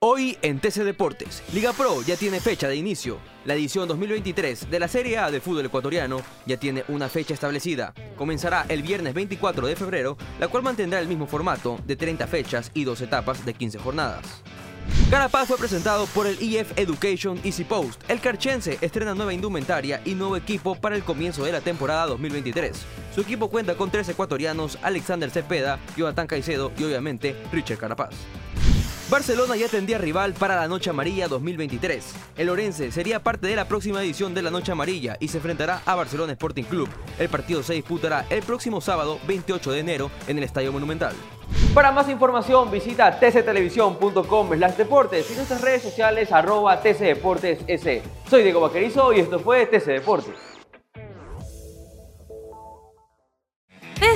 Hoy en TC Deportes, Liga Pro ya tiene fecha de inicio. La edición 2023 de la Serie A de fútbol ecuatoriano ya tiene una fecha establecida. Comenzará el viernes 24 de febrero, la cual mantendrá el mismo formato de 30 fechas y dos etapas de 15 jornadas. Carapaz fue presentado por el EF Education Easy Post. El carchense estrena nueva indumentaria y nuevo equipo para el comienzo de la temporada 2023. Su equipo cuenta con tres ecuatorianos, Alexander Cepeda, Jonathan Caicedo y obviamente Richard Carapaz. Barcelona ya tendría rival para la Noche Amarilla 2023. El Orense sería parte de la próxima edición de la Noche Amarilla y se enfrentará a Barcelona Sporting Club. El partido se disputará el próximo sábado 28 de enero en el Estadio Monumental. Para más información visita tctelevisión.com deportes y nuestras redes sociales arroba tcdeportes Soy Diego Vaquerizo y esto fue TC Deportes.